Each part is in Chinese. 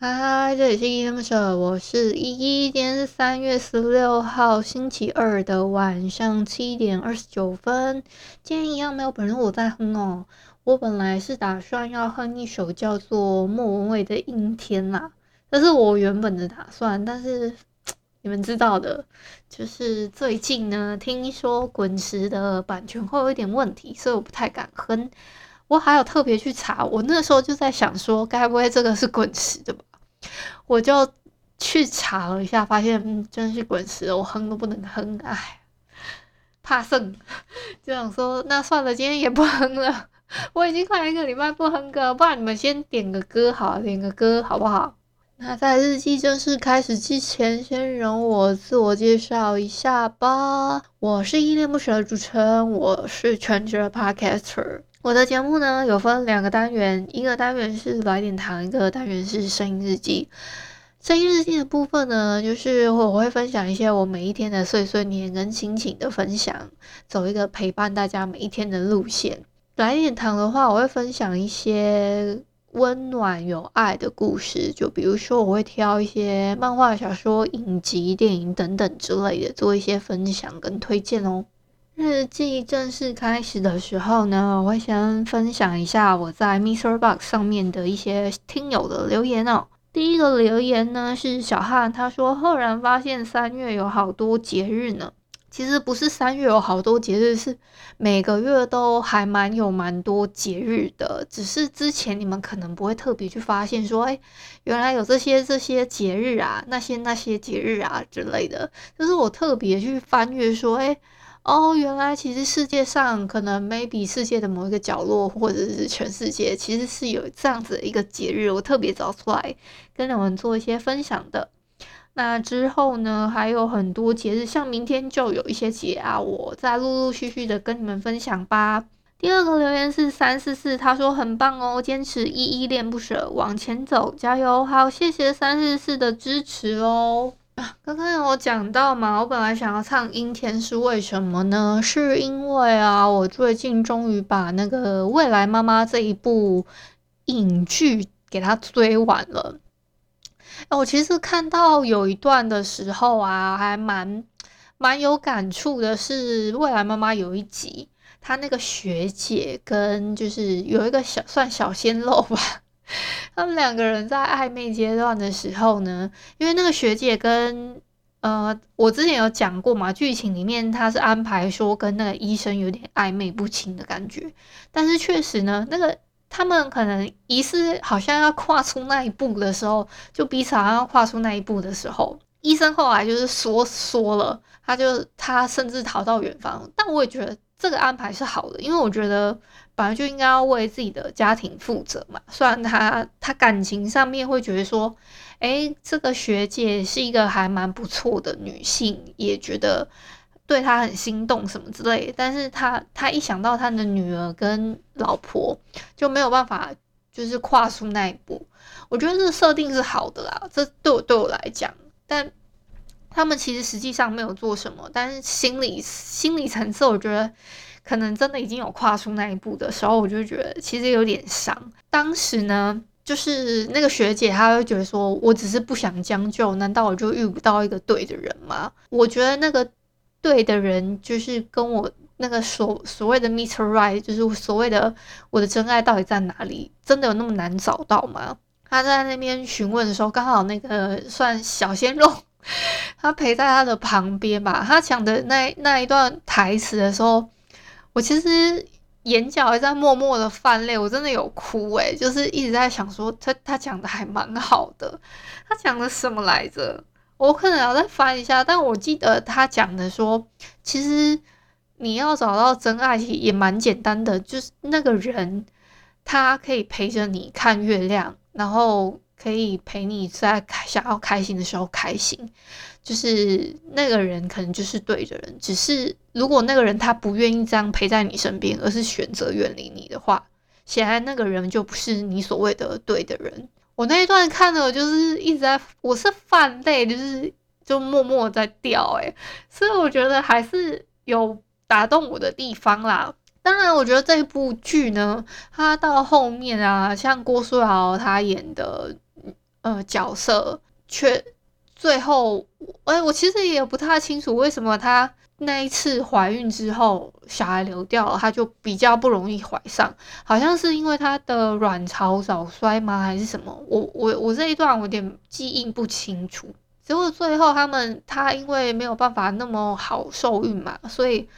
嗨，这里是依依恋不舍，我是依依。今天是三月十六号星期二的晚上七点二十九分。今天一样没有本人我在哼哦。我本来是打算要哼一首叫做莫文蔚的《阴天》啦，这是我原本的打算。但是你们知道的，就是最近呢，听说滚石的版权会有一点问题，所以我不太敢哼。我还有特别去查，我那时候就在想说，该不会这个是滚石的吧？我就去查了一下，发现嗯，真是滚石，我哼都不能哼，哎，怕剩，就想说那算了，今天也不哼了。我已经快一个礼拜不哼歌，不然你们先点个歌好，点个歌好不好？那在日记正式开始之前，先容我自我介绍一下吧。我是依恋不舍的主持人，我是全职的 Podcaster。我的节目呢，有分两个单元，一个单元是来点糖，一个单元是声音日记。声音日记的部分呢，就是我会分享一些我每一天的碎碎念跟心情的分享，走一个陪伴大家每一天的路线。来点糖的话，我会分享一些温暖有爱的故事，就比如说我会挑一些漫画、小说、影集、电影等等之类的，做一些分享跟推荐哦。日记正式开始的时候呢，我会先分享一下我在 Mr. Box 上面的一些听友的留言哦。第一个留言呢是小汉，他说：“赫然发现三月有好多节日呢。”其实不是三月有好多节日，是每个月都还蛮有蛮多节日的。只是之前你们可能不会特别去发现，说：“哎，原来有这些这些节日啊，那些那些节日啊之类的。”就是我特别去翻阅，说：“哎。”哦，原来其实世界上可能 maybe 世界的某一个角落，或者是全世界，其实是有这样子的一个节日，我特别找出来跟你们做一些分享的。那之后呢，还有很多节日，像明天就有一些节啊，我再陆陆续续的跟你们分享吧。第二个留言是三四四，他说很棒哦，坚持依依恋不舍，往前走，加油！好，谢谢三四四的支持哦。刚刚有讲到嘛，我本来想要唱《阴天》是为什么呢？是因为啊，我最近终于把那个《未来妈妈》这一部影剧给它追完了。我其实看到有一段的时候啊，还蛮蛮有感触的。是《未来妈妈》有一集，她那个学姐跟就是有一个小算小鲜肉吧。他们两个人在暧昧阶段的时候呢，因为那个学姐跟呃，我之前有讲过嘛，剧情里面他是安排说跟那个医生有点暧昧不清的感觉，但是确实呢，那个他们可能疑似好像要跨出那一步的时候，就彼此好像要跨出那一步的时候，医生后来就是说说了，他就他甚至逃到远方，但我也觉得这个安排是好的，因为我觉得。本来就应该要为自己的家庭负责嘛。虽然他他感情上面会觉得说，诶，这个学姐是一个还蛮不错的女性，也觉得对他很心动什么之类的。但是他他一想到他的女儿跟老婆，就没有办法就是跨出那一步。我觉得这设定是好的啦，这对我对我来讲，但他们其实实际上没有做什么，但是心理心理层次，我觉得。可能真的已经有跨出那一步的时候，我就觉得其实有点伤。当时呢，就是那个学姐，她会觉得说，我只是不想将就，难道我就遇不到一个对的人吗？我觉得那个对的人，就是跟我那个所所谓的 meet right，就是所谓的我的真爱到底在哪里？真的有那么难找到吗？他在那边询问的时候，刚好那个算小鲜肉，他陪在他的旁边吧。他讲的那那一段台词的时候。我其实眼角还在默默的泛泪，我真的有哭诶，就是一直在想说他他讲的还蛮好的，他讲的什么来着？我可能要再翻一下，但我记得他讲的说，其实你要找到真爱其实也蛮简单的，就是那个人他可以陪着你看月亮，然后可以陪你在想要开心的时候开心，就是那个人可能就是对的人。只是如果那个人他不愿意这样陪在你身边，而是选择远离你的话，显然那个人就不是你所谓的对的人。我那一段看了，就是一直在，我是泛泪，就是就默默在掉，诶，所以我觉得还是有打动我的地方啦。当然，我觉得这部剧呢，它到后面啊，像郭书瑶她演的呃角色，却最后，哎、我其实也不太清楚为什么她那一次怀孕之后，小孩流掉了，她就比较不容易怀上，好像是因为她的卵巢早衰吗，还是什么？我我我这一段我有点记忆不清楚。结果最后他们她因为没有办法那么好受孕嘛，所以。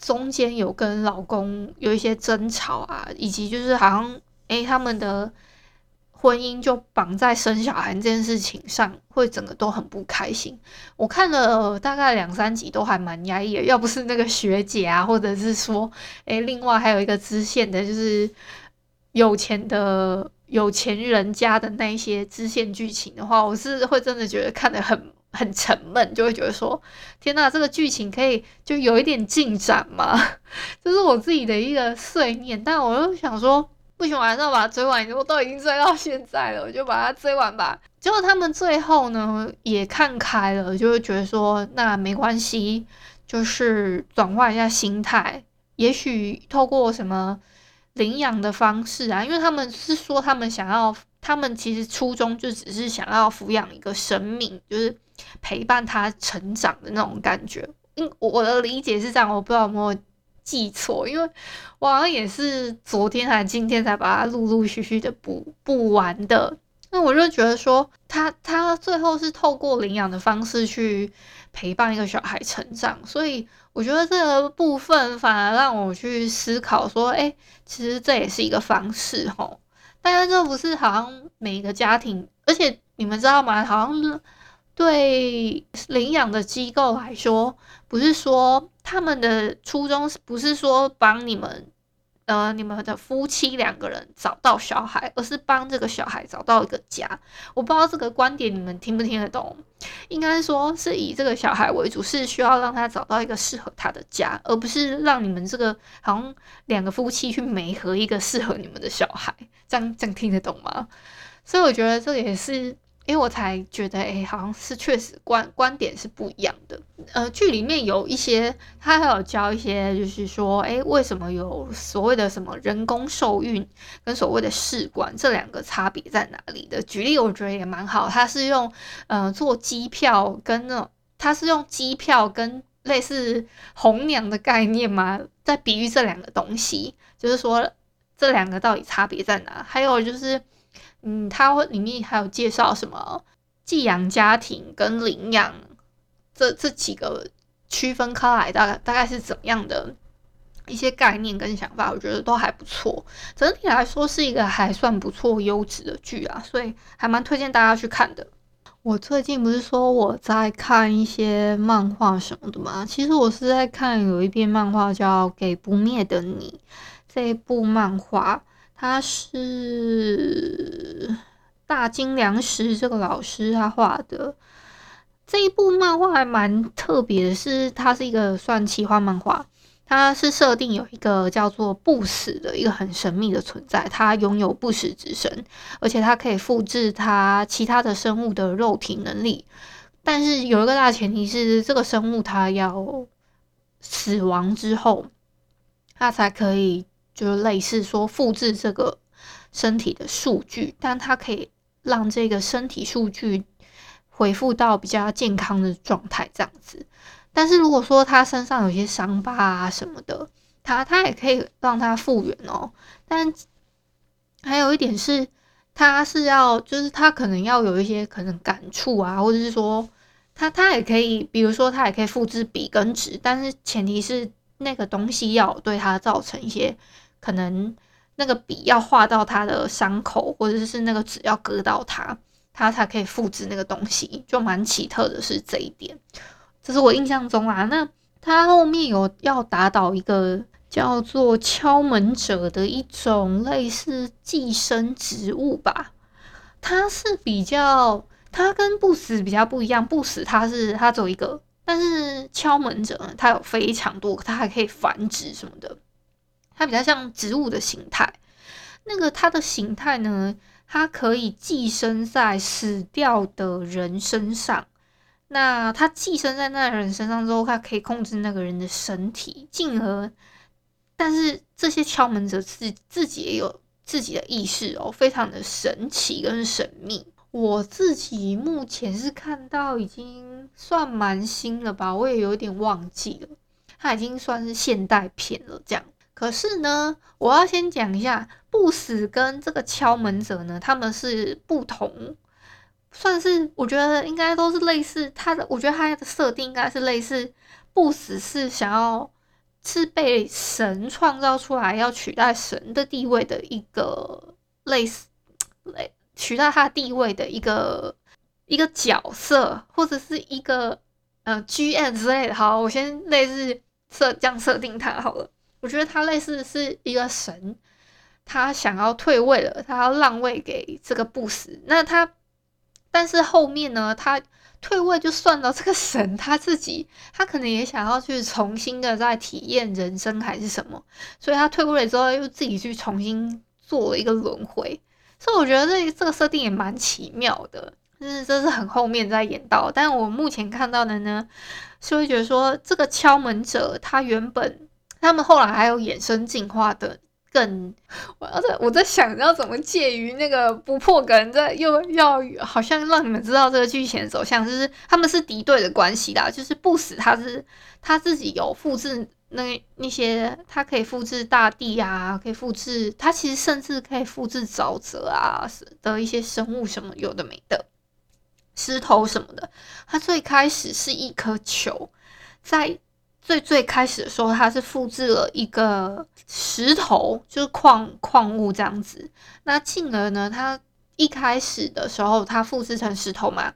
中间有跟老公有一些争吵啊，以及就是好像诶、欸，他们的婚姻就绑在生小孩这件事情上，会整个都很不开心。我看了大概两三集，都还蛮压抑的。要不是那个学姐啊，或者是说，诶、另外还有一个支线的，就是有钱的有钱人家的那一些支线剧情的话，我是会真的觉得看得很。很沉闷，就会觉得说：“天呐，这个剧情可以就有一点进展吗？” 这是我自己的一个碎念，但我又想说，不行，我还是要把它追完。我都已经追到现在了，我就把它追完吧。结果他们最后呢也看开了，就会觉得说：“那没关系，就是转换一下心态，也许透过什么领养的方式啊，因为他们是说他们想要，他们其实初衷就只是想要抚养一个生命，就是。”陪伴他成长的那种感觉，嗯，我的理解是这样，我不知道有没有记错，因为我好像也是昨天还今天才把它陆陆续续的补补完的。那我就觉得说，他他最后是透过领养的方式去陪伴一个小孩成长，所以我觉得这个部分反而让我去思考说，哎，其实这也是一个方式吼。但是这不是好像每一个家庭，而且你们知道吗？好像是。对领养的机构来说，不是说他们的初衷不是说帮你们，呃，你们的夫妻两个人找到小孩，而是帮这个小孩找到一个家。我不知道这个观点你们听不听得懂？应该说是以这个小孩为主，是需要让他找到一个适合他的家，而不是让你们这个好像两个夫妻去媒合一个适合你们的小孩。这样这样听得懂吗？所以我觉得这也是。因为我才觉得，哎、好像是确实观观点是不一样的。呃，剧里面有一些，他还有教一些，就是说，哎、为什么有所谓的什么人工受孕跟所谓的试管这两个差别在哪里的？举例我觉得也蛮好，他是用呃做机票跟那种，他是用机票跟类似红娘的概念嘛，在比喻这两个东西，就是说这两个到底差别在哪？还有就是。嗯，它会里面还有介绍什么寄养家庭跟领养这这几个区分开来，大概大概是怎么样的一些概念跟想法，我觉得都还不错。整体来说是一个还算不错优质的剧啊，所以还蛮推荐大家去看的。我最近不是说我在看一些漫画什么的吗？其实我是在看有一篇漫画叫《给不灭的你》这一部漫画。他是大金良时这个老师他画的这一部漫画还蛮特别的，是它是一个算奇幻漫画，它是设定有一个叫做不死的一个很神秘的存在，它拥有不死之身，而且它可以复制它其他的生物的肉体能力，但是有一个大前提是这个生物它要死亡之后，它才可以。就是类似说复制这个身体的数据，但它可以让这个身体数据恢复到比较健康的状态，这样子。但是如果说他身上有些伤疤啊什么的，他他也可以让它复原哦。但还有一点是，他是要就是他可能要有一些可能感触啊，或者是说他他也可以，比如说他也可以复制笔跟纸，但是前提是那个东西要对他造成一些。可能那个笔要画到他的伤口，或者是那个纸要割到他，他才可以复制那个东西，就蛮奇特的是这一点。这是我印象中啊，那他后面有要打倒一个叫做敲门者的一种类似寄生植物吧？它是比较，他跟不死比较不一样。不死他是他只有一个，但是敲门者它，有非常多，他还可以繁殖什么的。它比较像植物的形态。那个它的形态呢，它可以寄生在死掉的人身上。那它寄生在那人身上之后，它可以控制那个人的身体，进而，但是这些敲门者自自己也有自己的意识哦，非常的神奇跟神秘。我自己目前是看到已经算蛮新了吧，我也有点忘记了，它已经算是现代片了这样。可是呢，我要先讲一下，不死跟这个敲门者呢，他们是不同，算是我觉得应该都是类似。他的，我觉得他的设定应该是类似，不死是想要是被神创造出来，要取代神的地位的一个类似，类 取代他地位的一个一个角色，或者是一个呃 GM 之类的。好，我先类似设这样设定他好了。我觉得他类似是一个神，他想要退位了，他要让位给这个不死。那他，但是后面呢，他退位就算了，这个神他自己，他可能也想要去重新的再体验人生还是什么，所以他退位了之后又自己去重新做了一个轮回。所以我觉得这这个设定也蛮奇妙的，就是这是很后面再演到。但我目前看到的呢，是会觉得说这个敲门者他原本。他们后来还有衍生进化的更，我要在我在想要怎么介于那个不破梗，在又要好像让你们知道这个剧情的走向，就是他们是敌对的关系啦。就是不死他是他自己有复制那那些，他可以复制大地啊，可以复制他其实甚至可以复制沼泽啊的一些生物什么有的没的，石头什么的。他最开始是一颗球，在。最最开始的时候，它是复制了一个石头，就是矿矿物这样子。那进而呢，它一开始的时候，它复制成石头嘛。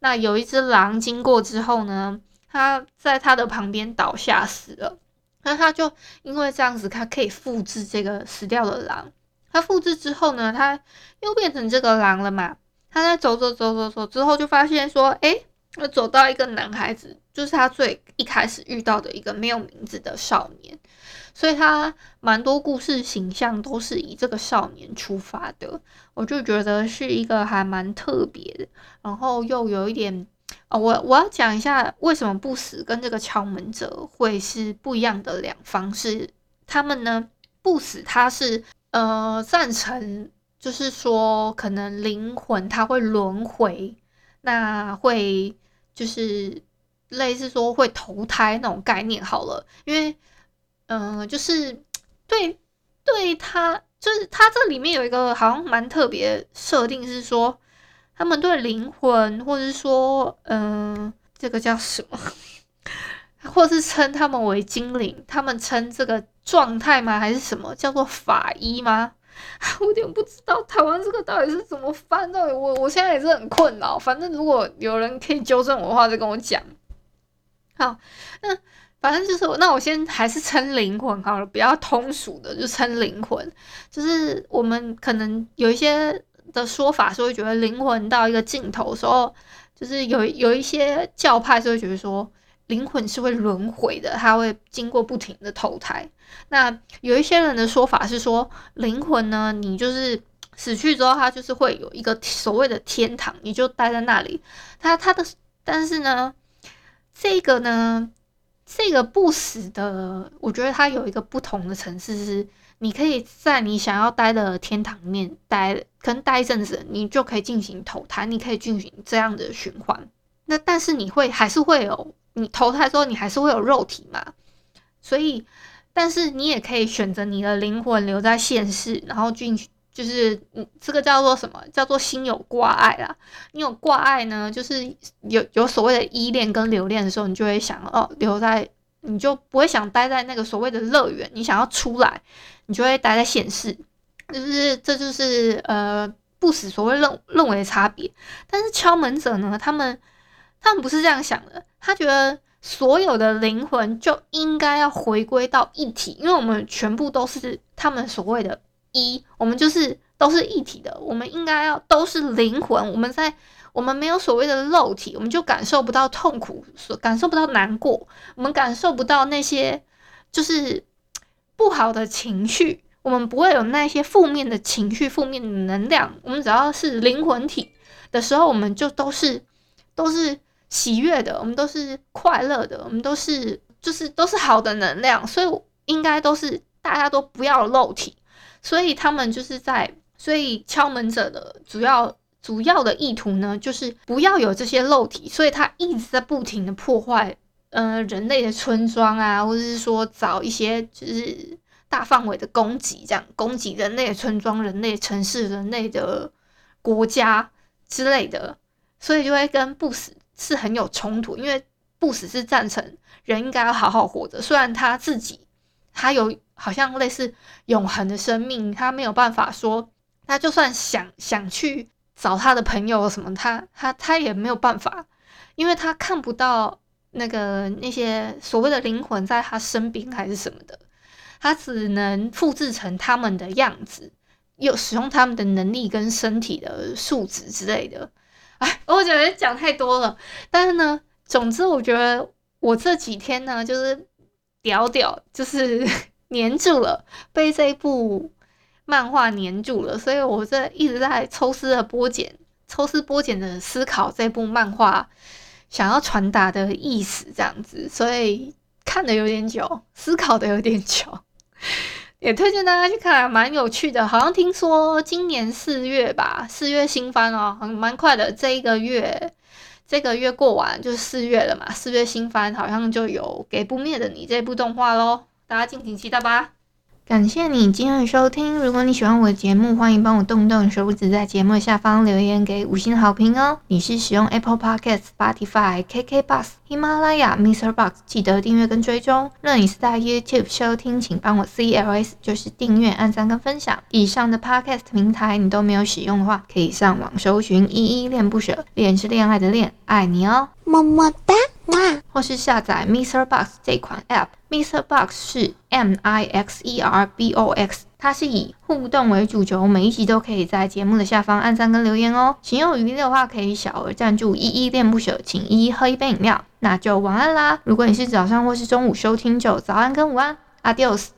那有一只狼经过之后呢，它在它的旁边倒下死了。那它就因为这样子，它可以复制这个死掉的狼。它复制之后呢，它又变成这个狼了嘛。它在走走走走走之后，就发现说，诶，我走到一个男孩子。就是他最一开始遇到的一个没有名字的少年，所以他蛮多故事形象都是以这个少年出发的，我就觉得是一个还蛮特别的，然后又有一点、哦，我我要讲一下为什么不死跟这个敲门者会是不一样的两方，是他们呢，不死他是呃赞成，就是说可能灵魂他会轮回，那会就是。类似说会投胎那种概念好了，因为，嗯、就是对对他，就是他这里面有一个好像蛮特别设定，是说他们对灵魂，或者是说，嗯、呃，这个叫什么，或是称他们为精灵，他们称这个状态吗？还是什么叫做法医吗？我有点不知道台湾这个到底是怎么翻的，我我现在也是很困扰。反正如果有人可以纠正我的话，就跟我讲。好，那反正就是，那我先还是称灵魂好了，比较通俗的就称灵魂。就是我们可能有一些的说法，是会觉得灵魂到一个尽头的时候，就是有有一些教派是会觉得说灵魂是会轮回的，它会经过不停的投胎。那有一些人的说法是说，灵魂呢，你就是死去之后，它就是会有一个所谓的天堂，你就待在那里。它它的，但是呢。这个呢，这个不死的，我觉得它有一个不同的层次，是你可以在你想要待的天堂里面待，可能待一阵子，你就可以进行投胎，你可以进行这样的循环。那但是你会还是会有，你投胎之后你还是会有肉体嘛？所以，但是你也可以选择你的灵魂留在现世，然后进去。就是嗯，这个叫做什么？叫做心有挂碍啦。你有挂碍呢，就是有有所谓的依恋跟留恋的时候，你就会想哦，留在，你就不会想待在那个所谓的乐园。你想要出来，你就会待在现世。就是这就是呃不死所谓认认为的差别。但是敲门者呢，他们他们不是这样想的。他觉得所有的灵魂就应该要回归到一体，因为我们全部都是他们所谓的。一，我们就是都是一体的，我们应该要都是灵魂。我们在我们没有所谓的肉体，我们就感受不到痛苦，所感受不到难过，我们感受不到那些就是不好的情绪，我们不会有那些负面的情绪、负面的能量。我们只要是灵魂体的时候，我们就都是都是喜悦的，我们都是快乐的，我们都是就是都是好的能量，所以应该都是大家都不要肉体。所以他们就是在，所以敲门者的主要主要的意图呢，就是不要有这些肉体，所以他一直在不停的破坏，呃，人类的村庄啊，或者是说找一些就是大范围的攻击，这样攻击人类的村庄、人类的城市、人类的国家之类的，所以就会跟不死是很有冲突，因为不死是赞成人应该要好好活着，虽然他自己他有。好像类似永恒的生命，他没有办法说，他就算想想去找他的朋友什么，他他他也没有办法，因为他看不到那个那些所谓的灵魂在他身边还是什么的，他只能复制成他们的样子，又使用他们的能力跟身体的素质之类的。哎，我觉得讲太多了，但是呢，总之我觉得我这几天呢，就是屌屌，就是。黏住了，被这一部漫画黏住了，所以我这一直在抽丝的剥茧，抽丝剥茧的思考这部漫画想要传达的意思，这样子，所以看的有点久，思考的有点久，也推荐大家去看，蛮有趣的。好像听说今年四月吧，四月新番哦，很蛮快的，这一个月，这个月过完就四月了嘛，四月新番好像就有《给不灭的你》这部动画喽。大家敬请期待吧！感谢你今天的收听。如果你喜欢我的节目，欢迎帮我动动手指，在节目下方留言给五星好评哦。你是使用 Apple Podcast、Spotify、KK Bus、喜马拉雅、Mr. Box，记得订阅跟追踪。若你是在 YouTube 收听，请帮我 CLS，就是订阅、按赞跟分享。以上的 Podcast 平台你都没有使用的话，可以上网搜寻“依依恋不舍”，恋是恋爱的恋，爱你哦，么么哒。或是下载 Mixer Box 这款 App，Mixer Box 是 M I X E R B O X，它是以互动为主轴，每一集都可以在节目的下方按赞跟留言哦。情有余力的话，可以小额赞助，依依恋不舍，请依依喝一杯饮料。那就晚安啦！如果你是早上或是中午收听，就早安跟午安，Adios。